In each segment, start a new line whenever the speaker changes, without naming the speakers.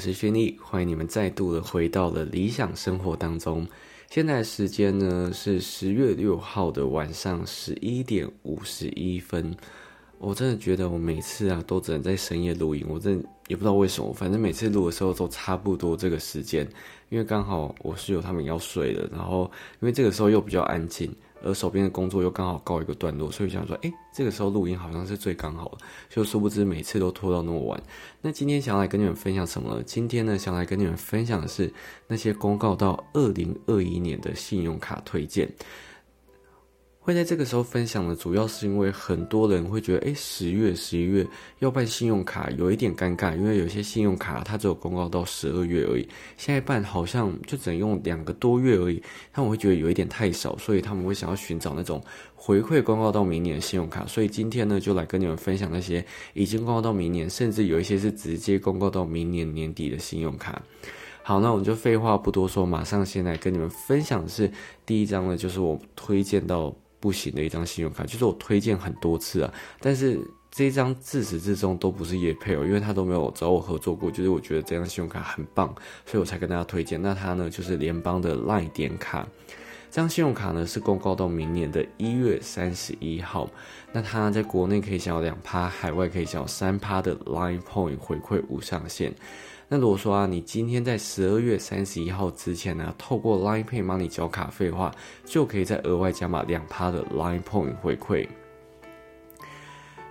是轩逸，欢迎你们再度的回到了理想生活当中。现在时间呢是十月六号的晚上十一点五十一分。我真的觉得我每次啊都只能在深夜录音，我真的也不知道为什么，反正每次录的时候都差不多这个时间，因为刚好我室友他们要睡了，然后因为这个时候又比较安静。而手边的工作又刚好告一个段落，所以想说，哎，这个时候录音好像是最刚好的，就殊不知每次都拖到那么晚。那今天想要来跟你们分享什么？今天呢，想来跟你们分享的是那些公告到二零二一年的信用卡推荐。会在这个时候分享的，主要是因为很多人会觉得，哎，十月、十一月要办信用卡有一点尴尬，因为有些信用卡它只有公告到十二月而已，现在办好像就只能用两个多月而已，他们会觉得有一点太少，所以他们会想要寻找那种回馈公告到明年的信用卡。所以今天呢，就来跟你们分享那些已经公告到明年，甚至有一些是直接公告到明年年底的信用卡。好，那我们就废话不多说，马上先来跟你们分享的是第一张呢，就是我推荐到。不行的一张信用卡，就是我推荐很多次啊，但是这一张自始至终都不是叶配哦，因为他都没有找我合作过，就是我觉得这张信用卡很棒，所以我才跟大家推荐。那它呢，就是联邦的赖点卡，这张信用卡呢是公告到明年的一月三十一号，那它在国内可以享有两趴，海外可以享有三趴的 Line Point 回馈无上限。那如果说啊，你今天在十二月三十一号之前呢，透过 Line Pay 帮你交卡费的话，就可以再额外加码两趴的 Line Point 回馈。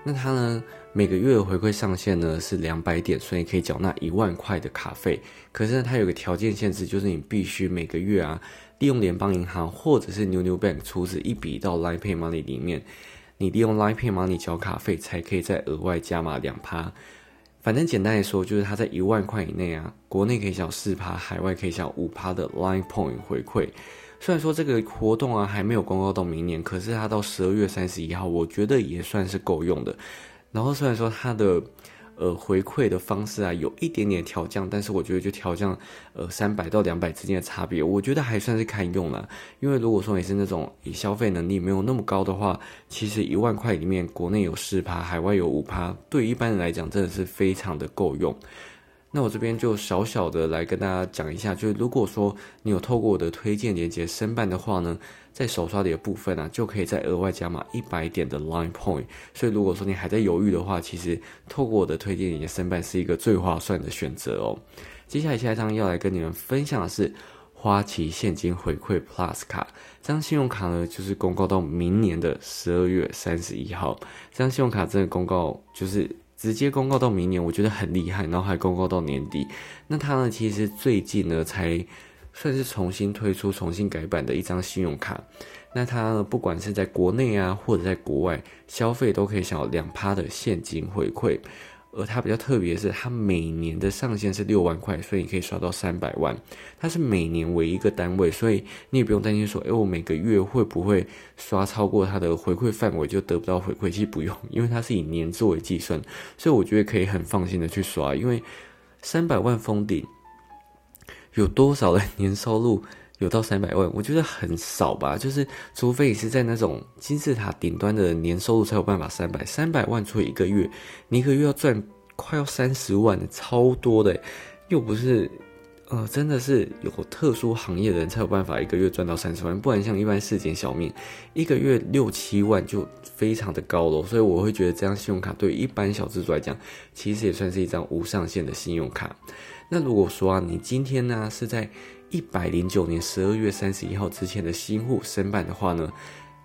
那它呢，每个月的回馈上限呢是两百点，所以可以缴纳一万块的卡费。可是呢，它有个条件限制，就是你必须每个月啊，利用联邦银行或者是 New New Bank 出资一笔到 Line Pay Money 里面，你利用 Line Pay Money 交卡费，才可以再额外加码两趴。反正简单来说，就是它在一万块以内啊，国内可以享四趴，海外可以享五趴的 Line Point 回馈。虽然说这个活动啊还没有公告到明年，可是它到十二月三十一号，我觉得也算是够用的。然后虽然说它的。呃，回馈的方式啊，有一点点调降，但是我觉得就调降，呃，三百到两百之间的差别，我觉得还算是堪用了。因为如果说你是那种以消费能力没有那么高的话，其实一万块里面，国内有四趴，海外有五趴，对一般人来讲真的是非常的够用。那我这边就小小的来跟大家讲一下，就是如果说你有透过我的推荐链接申办的话呢。在手刷的部分啊，就可以再额外加码一百点的 Line Point。所以如果说你还在犹豫的话，其实透过我的推荐，你的申办是一个最划算的选择哦。接下来下一张要来跟你们分享的是花旗现金回馈 Plus 卡，这张信用卡呢，就是公告到明年的十二月三十一号。这张信用卡真的公告就是直接公告到明年，我觉得很厉害，然后还公告到年底。那它呢，其实最近呢才。算是重新推出、重新改版的一张信用卡，那它呢不管是在国内啊，或者在国外消费，都可以享有两趴的现金回馈。而它比较特别的是，它每年的上限是六万块，所以你可以刷到三百万。它是每年为一个单位，所以你也不用担心说，哎，我每个月会不会刷超过它的回馈范围就得不到回馈？其实不用，因为它是以年作为计算，所以我觉得可以很放心的去刷，因为三百万封顶。有多少的年收入 有到三百万？我觉得很少吧。就是除非你是在那种金字塔顶端的年收入才有办法三百三百万除以一个月，你一个月要赚快要三十万，超多的。又不是呃，真的是有特殊行业的人才有办法一个月赚到三十万，不然像一般市井小民，一个月六七万就非常的高了。所以我会觉得这张信用卡对于一般小资主来讲，其实也算是一张无上限的信用卡。那如果说啊，你今天呢是在一百零九年十二月三十一号之前的新户申办的话呢，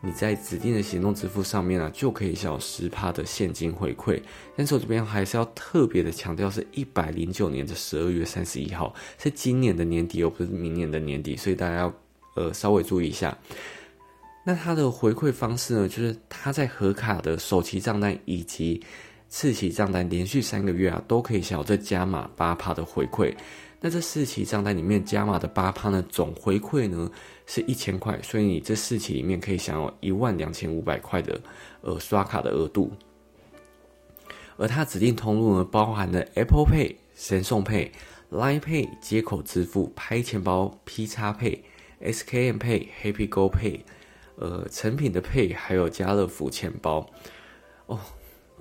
你在指定的行动支付上面啊，就可以享有十趴的现金回馈。但是我这边还是要特别的强调，是一百零九年的十二月三十一号，是今年的年底，而不是明年的年底，所以大家要呃稍微注意一下。那它的回馈方式呢，就是它在合卡的首期账单以及四期账单连续三个月啊，都可以享有这加码八趴的回馈。那这四期账单里面加码的八趴呢，总回馈呢是一千块，所以你这四期里面可以享有一万两千五百块的呃刷卡的额度。而它指定通路呢，包含了 Apple Pay、神送 Pay、Line Pay 接口支付、拍钱包、P 叉 Pay、SKM Pay、Happy Go Pay、呃成品的 Pay，还有家乐福钱包哦。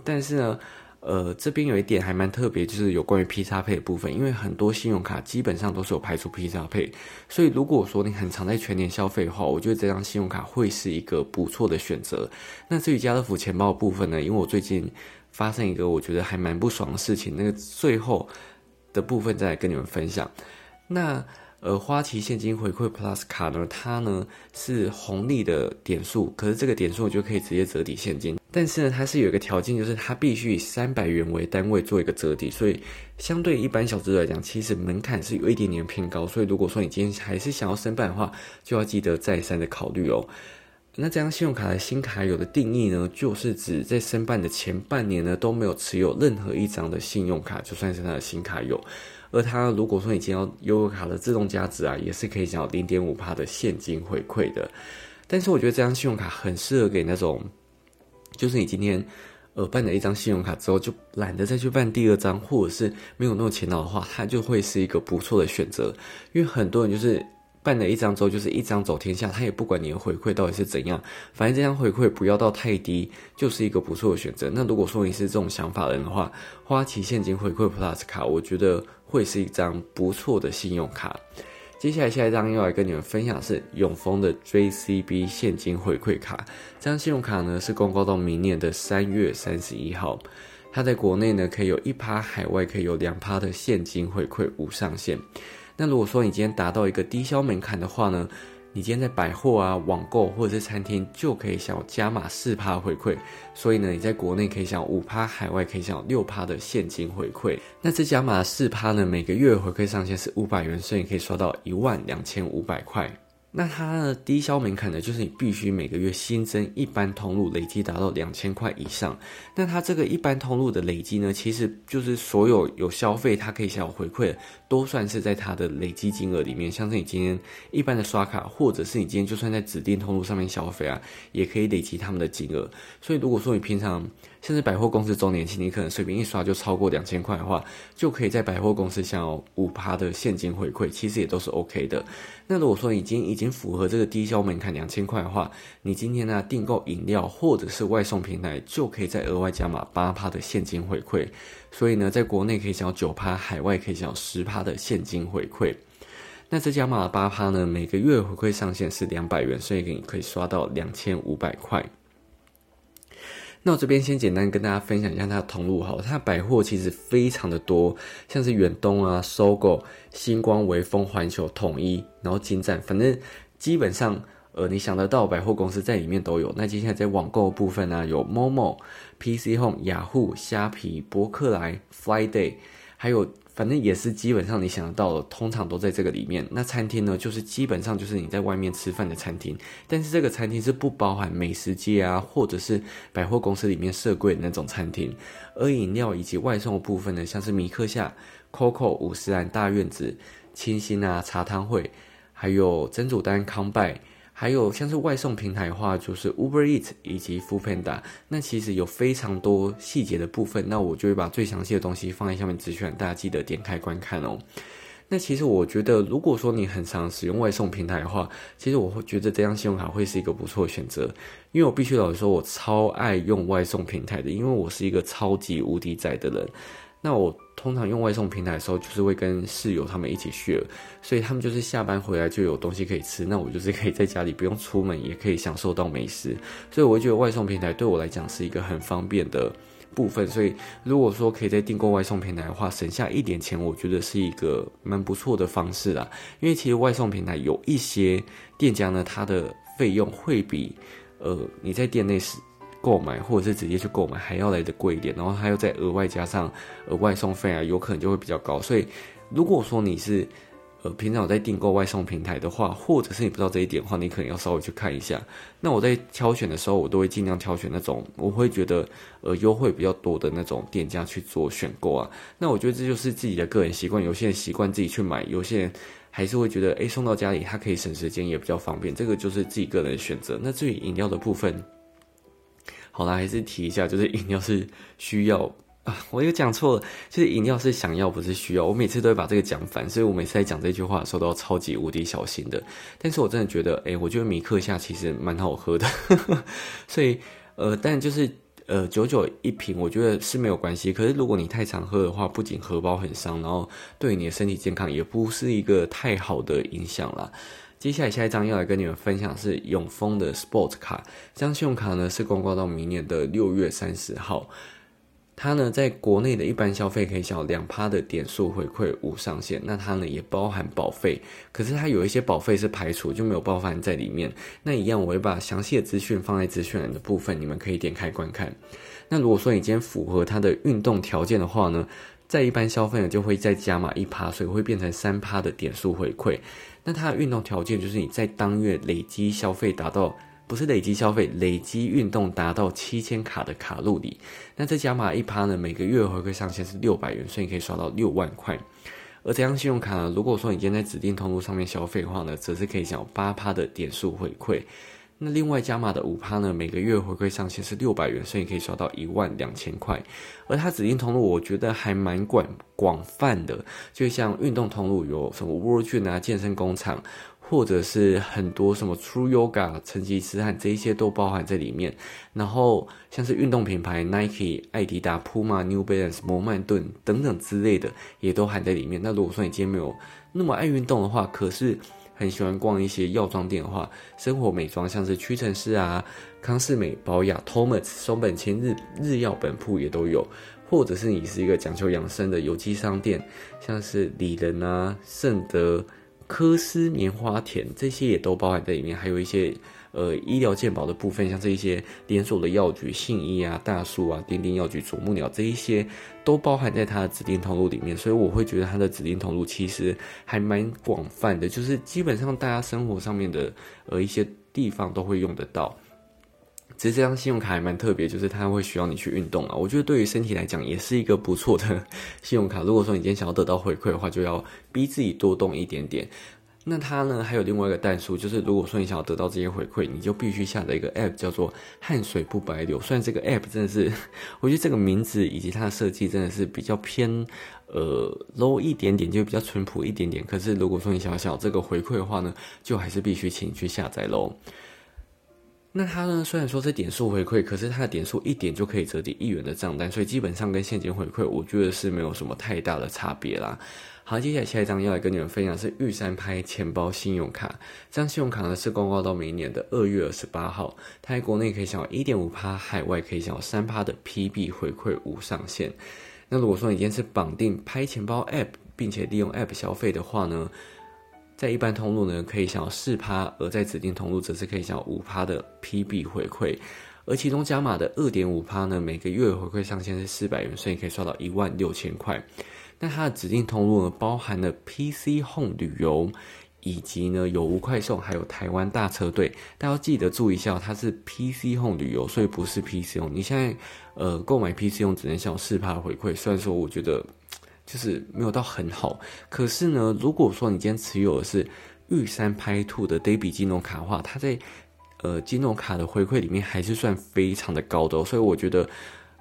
但是呢，呃，这边有一点还蛮特别，就是有关于 P 叉配的部分，因为很多信用卡基本上都是有排除 P 叉配，所以如果说你很常在全年消费的话，我觉得这张信用卡会是一个不错的选择。那至于家乐福钱包部分呢？因为我最近发生一个我觉得还蛮不爽的事情，那个最后的部分再来跟你们分享。那呃，花旗现金回馈 Plus 卡呢，它呢是红利的点数，可是这个点数就可以直接折抵现金。但是呢，它是有一个条件，就是它必须以三百元为单位做一个折抵，所以相对一般小资来讲，其实门槛是有一点点偏高。所以如果说你今天还是想要申办的话，就要记得再三的考虑哦。那这张信用卡的新卡有的定义呢，就是指在申办的前半年呢都没有持有任何一张的信用卡，就算是它的新卡有。而它如果说你今天要优卡的自动加值啊，也是可以享有零点五帕的现金回馈的。但是我觉得这张信用卡很适合给那种，就是你今天呃办了一张信用卡之后，就懒得再去办第二张，或者是没有那么勤劳的话，它就会是一个不错的选择。因为很多人就是。办了一张之后，就是一张走天下，他也不管你的回馈到底是怎样，反正这张回馈不要到太低，就是一个不错的选择。那如果说你是这种想法的人的话，花旗现金回馈 Plus 卡，我觉得会是一张不错的信用卡。接下来下一张要来跟你们分享是永丰的 JCB 现金回馈卡，这张信用卡呢是公告到明年的三月三十一号，它在国内呢可以有一趴，海外可以有两趴的现金回馈无上限。那如果说你今天达到一个低消门槛的话呢，你今天在百货啊、网购或者是餐厅就可以享有加码四趴回馈，所以呢，你在国内可以享五趴，海外可以享六趴的现金回馈。那这加码四趴呢，每个月回馈上限是五百元，所以你可以刷到一万两千五百块。那它的低消门槛呢，就是你必须每个月新增一般通路累计达到两千块以上。那它这个一般通路的累积呢，其实就是所有有消费它可以享有回馈的，都算是在它的累积金额里面。像是你今天一般的刷卡，或者是你今天就算在指定通路上面消费啊，也可以累积他们的金额。所以如果说你平常，甚至百货公司周年庆，你可能随便一刷就超过两千块的话，就可以在百货公司享有五趴的现金回馈，其实也都是 OK 的。那如果说已经已经符合这个低消门槛两千块的话，你今天呢订购饮料或者是外送平台，就可以再额外加码八趴的现金回馈。所以呢，在国内可以享九趴，海外可以享十趴的现金回馈。那这加码八趴呢，每个月回馈上限是两百元，所以你可以刷到两千五百块。那我这边先简单跟大家分享一下它的通路哈，它的百货其实非常的多，像是远东啊、搜狗、星光、微风、环球、统一，然后金站，反正基本上呃你想得到百货公司在里面都有。那接下来在网购部分呢，有 Momo、PC Home、雅虎、虾皮、博客来、Friday，还有。反正也是基本上你想得到的，通常都在这个里面。那餐厅呢，就是基本上就是你在外面吃饭的餐厅，但是这个餐厅是不包含美食街啊，或者是百货公司里面设柜的那种餐厅。而饮料以及外送的部分呢，像是米克夏、Coco、五十兰大院子、清新啊、茶汤会，还有真主丹康拜。还有像是外送平台的话，就是 Uber Eats 以及 Foodpanda，那其实有非常多细节的部分，那我就会把最详细的东西放在下面资讯，大家记得点开观看哦。那其实我觉得，如果说你很常使用外送平台的话，其实我会觉得这张信用卡会是一个不错的选择，因为我必须老实说，我超爱用外送平台的，因为我是一个超级无敌宅的人。那我通常用外送平台的时候，就是会跟室友他们一起 share，所以他们就是下班回来就有东西可以吃，那我就是可以在家里不用出门，也可以享受到美食，所以我觉得外送平台对我来讲是一个很方便的部分。所以如果说可以在订购外送平台的话，省下一点钱，我觉得是一个蛮不错的方式啦。因为其实外送平台有一些店家呢，它的费用会比呃你在店内是。购买或者是直接去购买还要来的贵一点，然后还要再额外加上额外送费啊，有可能就会比较高。所以如果说你是呃平常有在订购外送平台的话，或者是你不知道这一点的话，你可能要稍微去看一下。那我在挑选的时候，我都会尽量挑选那种我会觉得呃优惠比较多的那种店家去做选购啊。那我觉得这就是自己的个人习惯，有些人习惯自己去买，有些人还是会觉得诶送到家里它可以省时间也比较方便，这个就是自己个人的选择。那至于饮料的部分。好啦，还是提一下，就是 饮料是需要啊，我又讲错了，就是饮料是想要，不是需要。我每次都会把这个讲反，所以我每次在讲这句话的时候都超级无敌小心的。但是我真的觉得，哎，我觉得米克夏其实蛮好喝的，所以呃，但就是呃九九一瓶，我觉得是没有关系。可是如果你太常喝的话，不仅荷包很伤，然后对你的身体健康也不是一个太好的影响啦。接下来下一张要来跟你们分享是永丰的 Sport 卡，这张信用卡呢是公告到明年的六月三十号。它呢，在国内的一般消费可以享两趴的点数回馈无上限，那它呢也包含保费，可是它有一些保费是排除，就没有包含在里面。那一样，我会把详细的资讯放在资讯栏的部分，你们可以点开观看。那如果说你今天符合它的运动条件的话呢，在一般消费呢就会再加码一趴，所以会变成三趴的点数回馈。那它的运动条件就是你在当月累积消费达到。不是累积消费，累积运动达到七千卡的卡路里，那这加码一趴呢？每个月回馈上限是六百元，所以你可以刷到六万块。而这张信用卡呢，如果说你今天在指定通路上面消费的话呢，则是可以享有八趴的点数回馈。那另外加码的五趴呢，每个月回馈上限是六百元，所以可以刷到一万两千块。而它指定通路，我觉得还蛮广广泛的，就像运动通路有什么 World Gym 啊、健身工厂。或者是很多什么 True Yoga、成吉思汗这一些都包含在里面，然后像是运动品牌 Nike、艾迪达、Puma、New Balance、摩曼顿等等之类的也都含在里面。那如果说你今天没有那么爱运动的话，可是很喜欢逛一些药妆店的话，生活美妆像是屈臣氏啊、康士美、保雅、Thomas、松本清、日日药本铺也都有，或者是你是一个讲求养生的有机商店，像是里仁啊、圣德。科斯棉花田这些也都包含在里面，还有一些呃医疗健保的部分，像这一些连锁的药局信义啊、大树啊、丁丁药局、啄木鸟这一些都包含在它的指定通路里面，所以我会觉得它的指定通路其实还蛮广泛的，就是基本上大家生活上面的呃一些地方都会用得到。其实这张信用卡还蛮特别，就是它会需要你去运动啊。我觉得对于身体来讲也是一个不错的 信用卡。如果说你今天想要得到回馈的话，就要逼自己多动一点点。那它呢还有另外一个弹数，就是如果说你想要得到这些回馈，你就必须下载一个 App，叫做“汗水不白流”。虽然这个 App 真的是，我觉得这个名字以及它的设计真的是比较偏呃 low 一点点，就比较淳朴一点点。可是如果说你想要想这个回馈的话呢，就还是必须请你去下载喽。那它呢？虽然说是点数回馈，可是它的点数一点就可以折抵一元的账单，所以基本上跟现金回馈，我觉得是没有什么太大的差别啦。好，接下来下一张要来跟你们分享是玉山拍钱包信用卡。这张信用卡呢是公告到明年的二月二十八号，它在国内可以享有一点五趴，海外可以享有三趴的 PB 回馈无上限。那如果说你今天是绑定拍钱包 App，并且利用 App 消费的话呢？在一般通路呢，可以享有四趴；而在指定通路，则是可以享有五趴的 PB 回馈。而其中加码的二点五趴呢，每个月回馈上限是四百元，所以可以刷到一万六千块。那它的指定通路呢，包含了 PC Home 旅游，以及呢有无快送，还有台湾大车队。大家要记得注意一下，它是 PC Home 旅游，所以不是 PC Home。你现在呃购买 PC Home 只能享有四趴回馈，虽然说我觉得。就是没有到很好，可是呢，如果说你今天持有的是玉山拍兔的 Debit 金融卡的话，它在呃金融卡的回馈里面还是算非常的高的，所以我觉得，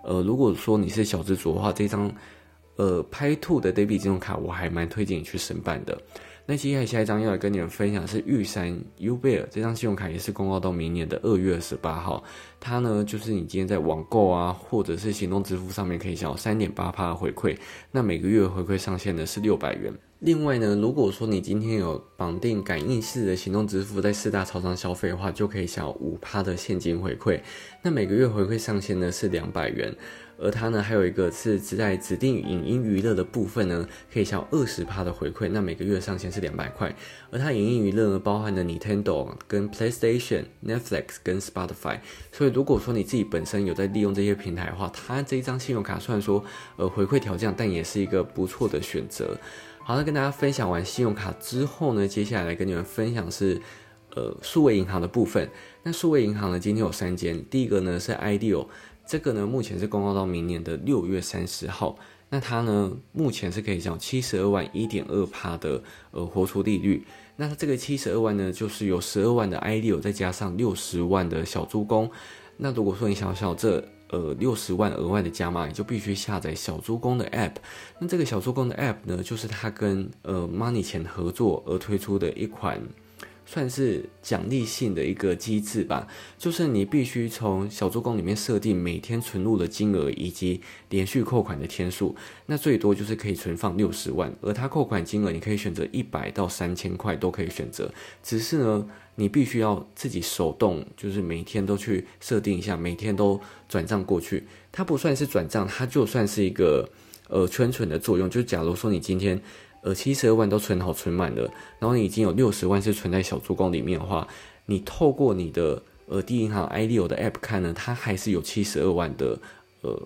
呃，如果说你是小资主的话，这张呃拍兔的 Debit 金融卡我还蛮推荐你去申办的。那接下来下一张要来跟你们分享是玉山 u b e r 这张信用卡也是公告到明年的二月二十八号。它呢就是你今天在网购啊，或者是行动支付上面可以享有三点八趴的回馈。那每个月回馈上限呢是六百元。另外呢，如果说你今天有绑定感应式的行动支付，在四大超商消费的话，就可以享有五趴的现金回馈。那每个月回馈上限呢是两百元。而它呢，还有一个是只在指定影音娱乐的部分呢，可以享有二十趴的回馈，那每个月上限是两百块。而它影音娱乐呢，包含了 Nintendo、跟 PlayStation、Netflix 跟 Spotify。所以如果说你自己本身有在利用这些平台的话，它这一张信用卡虽然说呃回馈调降，但也是一个不错的选择。好，那跟大家分享完信用卡之后呢，接下来来跟你们分享是呃数位银行的部分。那数位银行呢，今天有三间，第一个呢是 Ideal。这个呢，目前是公告到明年的六月三十号。那它呢，目前是可以讲七十二万一点二趴的呃活出利率。那它这个七十二万呢，就是有十二万的 i d 再加上六十万的小猪工。那如果说你想要这呃六十万额外的加码，你就必须下载小猪工的 app。那这个小猪工的 app 呢，就是它跟呃 Money 钱合作而推出的一款算是奖励性的一个机制吧，就是你必须从小助攻里面设定每天存入的金额以及连续扣款的天数，那最多就是可以存放六十万，而它扣款金额你可以选择一百到三千块都可以选择，只是呢，你必须要自己手动，就是每天都去设定一下，每天都转账过去，它不算是转账，它就算是一个呃圈存的作用，就假如说你今天。呃，七十二万都存好存满了，然后你已经有六十万是存在小助攻里面的话，你透过你的呃第一银行 iDeal 的 App 看呢，它还是有七十二万的呃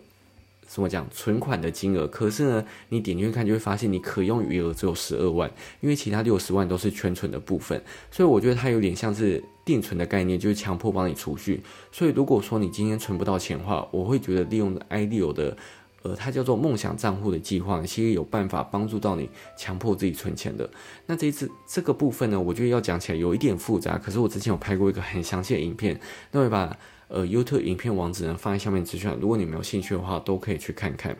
怎么讲存款的金额。可是呢，你点进去看就会发现，你可用余额只有十二万，因为其他六十万都是全存的部分。所以我觉得它有点像是定存的概念，就是强迫帮你储蓄。所以如果说你今天存不到钱的话，我会觉得利用 iDeal 的。呃，它叫做梦想账户的计划，其实有办法帮助到你强迫自己存钱的。那这一次这个部分呢，我觉得要讲起来有一点复杂。可是我之前有拍过一个很详细的影片，那我把呃 YouTube 影片网址呢放在下面资讯，如果你没有兴趣的话，都可以去看看。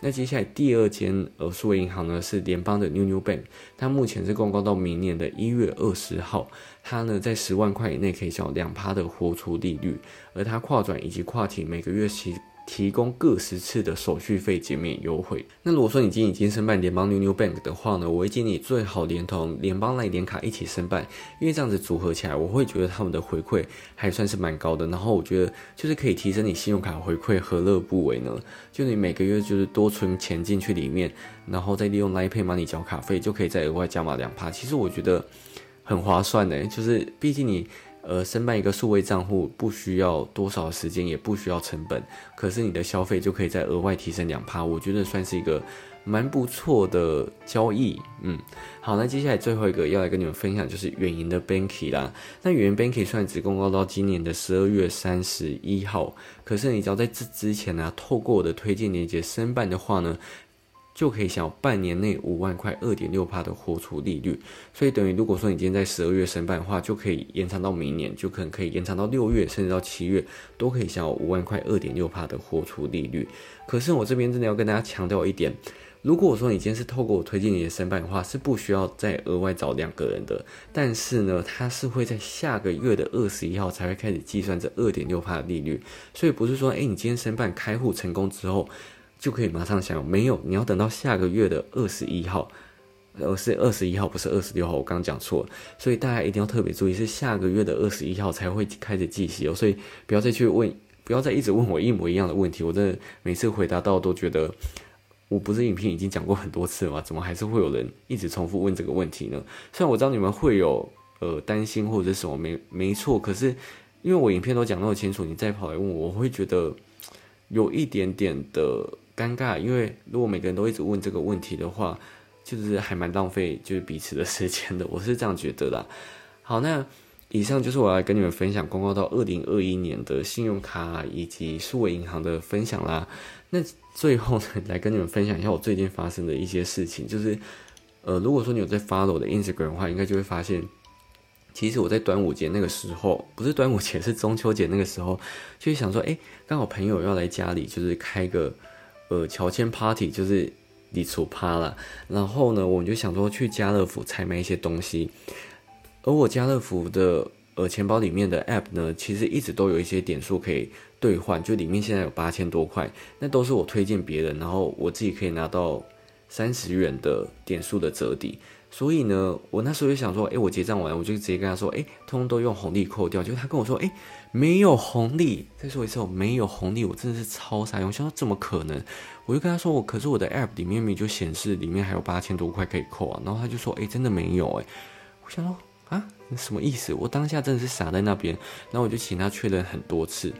那接下来第二间呃数位银行呢是联邦的 New New Bank，它目前是公告到明年的一月二十号，它呢在十万块以内可以享两趴的活出利率，而它跨转以及跨体每个月其提供各十次的手续费减免优惠。那如果说你今天已经申办联邦 New New Bank 的话呢，我会建议你最好连同联邦赖点卡一起申办，因为这样子组合起来，我会觉得他们的回馈还算是蛮高的。然后我觉得就是可以提升你信用卡回馈，何乐不为呢？就你每个月就是多存钱进去里面，然后再利用 Line Pay 帮你缴卡费，就可以再额外加码两趴。其实我觉得很划算的，就是毕竟你。呃，申办一个数位账户不需要多少时间，也不需要成本，可是你的消费就可以再额外提升两趴，我觉得算是一个蛮不错的交易。嗯，好，那接下来最后一个要来跟你们分享就是远银的 Banky 啦。那远银 Banky 算只公告到今年的十二月三十一号，可是你只要在这之前呢，透过我的推荐链接申办的话呢。就可以享有半年内五万块二点六帕的活储利率，所以等于如果说你今天在十二月申办的话，就可以延长到明年，就可能可以延长到六月，甚至到七月都可以享有五万块二点六帕的活储利率。可是我这边真的要跟大家强调一点，如果我说你今天是透过我推荐你的申办的话，是不需要再额外找两个人的，但是呢，它是会在下个月的二十一号才会开始计算这二点六帕的利率，所以不是说，哎，你今天申办开户成功之后。就可以马上享有，没有，你要等到下个月的二十一号，呃，是二十一号，不是二十六号，我刚刚讲错了，所以大家一定要特别注意，是下个月的二十一号才会开始计息哦，所以不要再去问，不要再一直问我一模一样的问题，我真的每次回答到都觉得，我不是影片已经讲过很多次了吗？怎么还是会有人一直重复问这个问题呢？虽然我知道你们会有呃担心或者什么，没没错，可是因为我影片都讲那么清楚，你再跑来问我，我会觉得有一点点的。尴尬，因为如果每个人都一直问这个问题的话，就是还蛮浪费就是彼此的时间的，我是这样觉得的。好，那以上就是我来跟你们分享公告到二零二一年的信用卡以及数位银行的分享啦。那最后呢，来跟你们分享一下我最近发生的一些事情，就是呃，如果说你有在 follow 我的 Instagram 的话，应该就会发现，其实我在端午节那个时候，不是端午节，是中秋节那个时候，就想说，哎，刚好朋友要来家里，就是开个。呃，乔迁 party 就是你出趴了，然后呢，我们就想说去家乐福采买一些东西，而我家乐福的呃钱包里面的 app 呢，其实一直都有一些点数可以兑换，就里面现在有八千多块，那都是我推荐别人，然后我自己可以拿到三十元的点数的折抵。所以呢，我那时候就想说，哎，我结账完，我就直接跟他说，哎，通通都用红利扣掉。就他跟我说，哎，没有红利。再说一次，我没有红利，我真的是超傻用。想说怎么可能？我就跟他说，我可是我的 app 里面明明就显示里面还有八千多块可以扣啊。然后他就说，哎，真的没有哎。我想说，啊，什么意思？我当下真的是傻在那边。然后我就请他确认很多次。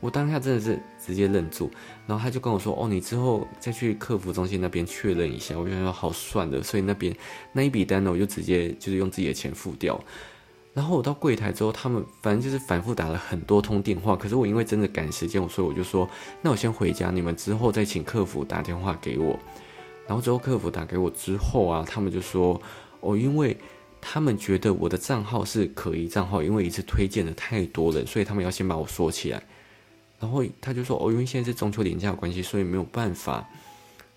我当下真的是直接愣住，然后他就跟我说：“哦，你之后再去客服中心那边确认一下。”我就说：“好算的。”所以那边那一笔单呢，我就直接就是用自己的钱付掉。然后我到柜台之后，他们反正就是反复打了很多通电话。可是我因为真的赶时间，所以我就说：“那我先回家，你们之后再请客服打电话给我。”然后之后客服打给我之后啊，他们就说：“哦，因为他们觉得我的账号是可疑账号，因为一次推荐的太多人，所以他们要先把我锁起来。”然后他就说：“哦，因为现在是中秋连假关系，所以没有办法，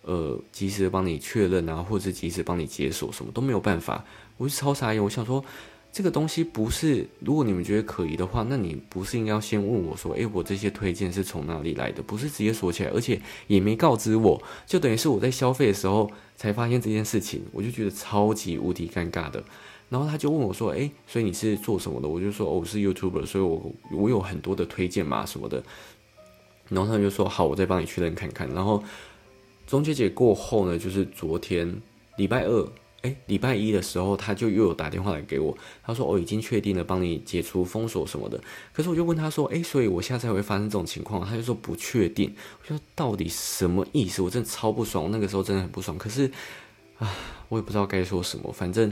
呃，及时帮你确认啊，或者是及时帮你解锁，什么都没有办法。”我就超傻眼，我想说，这个东西不是，如果你们觉得可疑的话，那你不是应该要先问我说，诶，我这些推荐是从哪里来的？不是直接锁起来，而且也没告知我，就等于是我在消费的时候才发现这件事情，我就觉得超级无敌尴尬的。然后他就问我说，诶，所以你是做什么的？我就说，哦，我是 YouTuber，所以我我有很多的推荐嘛什么的。然后他就说，好，我再帮你确认看看。然后中秋节过后呢，就是昨天礼拜二。哎，礼拜一的时候，他就又有打电话来给我，他说：“我已经确定了，帮你解除封锁什么的。”可是我就问他说：“哎，所以我下次还会发生这种情况？”他就说：“不确定。”我说：“到底什么意思？”我真的超不爽，那个时候真的很不爽。可是啊，我也不知道该说什么，反正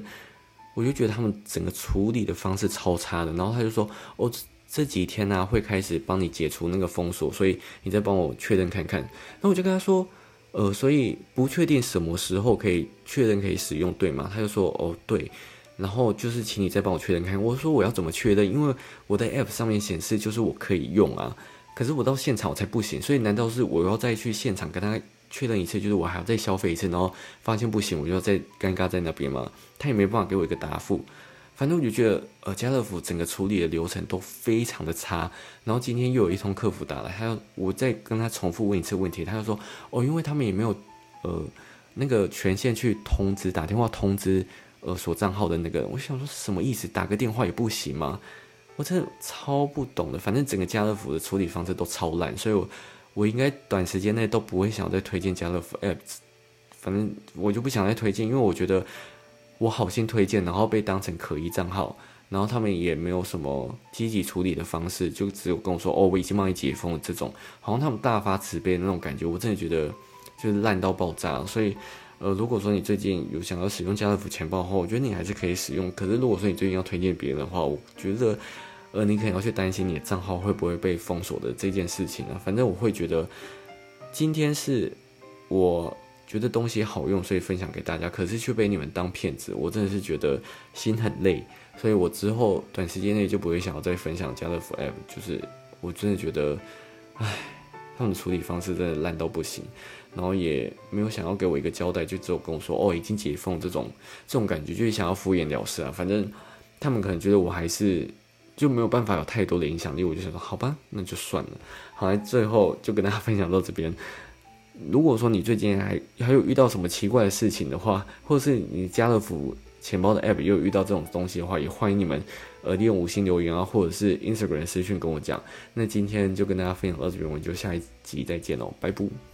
我就觉得他们整个处理的方式超差的。然后他就说：“哦，这几天呢会开始帮你解除那个封锁，所以你再帮我确认看看。”那我就跟他说。呃，所以不确定什么时候可以确认可以使用，对吗？他就说哦对，然后就是请你再帮我确认看。我说我要怎么确认？因为我的 app 上面显示就是我可以用啊，可是我到现场我才不行，所以难道是我要再去现场跟他确认一次？就是我还要再消费一次，然后发现不行，我就要再尴尬在那边吗？他也没办法给我一个答复。反正我就觉得，呃，家乐福整个处理的流程都非常的差。然后今天又有一通客服打来，他我再跟他重复问一次问题，他就说，哦，因为他们也没有，呃，那个权限去通知打电话通知，呃，锁账号的那个。我想说什么意思？打个电话也不行吗？我真的超不懂的。反正整个家乐福的处理方式都超烂，所以我我应该短时间内都不会想再推荐家乐福 app。反正我就不想再推荐，因为我觉得。我好心推荐，然后被当成可疑账号，然后他们也没有什么积极处理的方式，就只有跟我说：“哦，我已经帮你解封了。”这种好像他们大发慈悲的那种感觉，我真的觉得就是烂到爆炸。所以，呃，如果说你最近有想要使用家乐福钱包的话，我觉得你还是可以使用。可是，如果说你最近要推荐别人的话，我觉得，呃，你可能要去担心你的账号会不会被封锁的这件事情啊。反正我会觉得，今天是我。觉得东西好用，所以分享给大家，可是却被你们当骗子，我真的是觉得心很累，所以我之后短时间内就不会想要再分享家乐福 app，就是我真的觉得，唉，他们处理方式真的烂到不行，然后也没有想要给我一个交代，就只有跟我说哦已经解封这种这种感觉，就是想要敷衍了事啊，反正他们可能觉得我还是就没有办法有太多的影响力，我就想说好吧，那就算了，好来最后就跟大家分享到这边。如果说你最近还还有遇到什么奇怪的事情的话，或者是你家乐福钱包的 app 又遇到这种东西的话，也欢迎你们呃利用五星留言啊，或者是 Instagram 私讯跟我讲。那今天就跟大家分享到这边，我们就下一集再见喽，拜拜。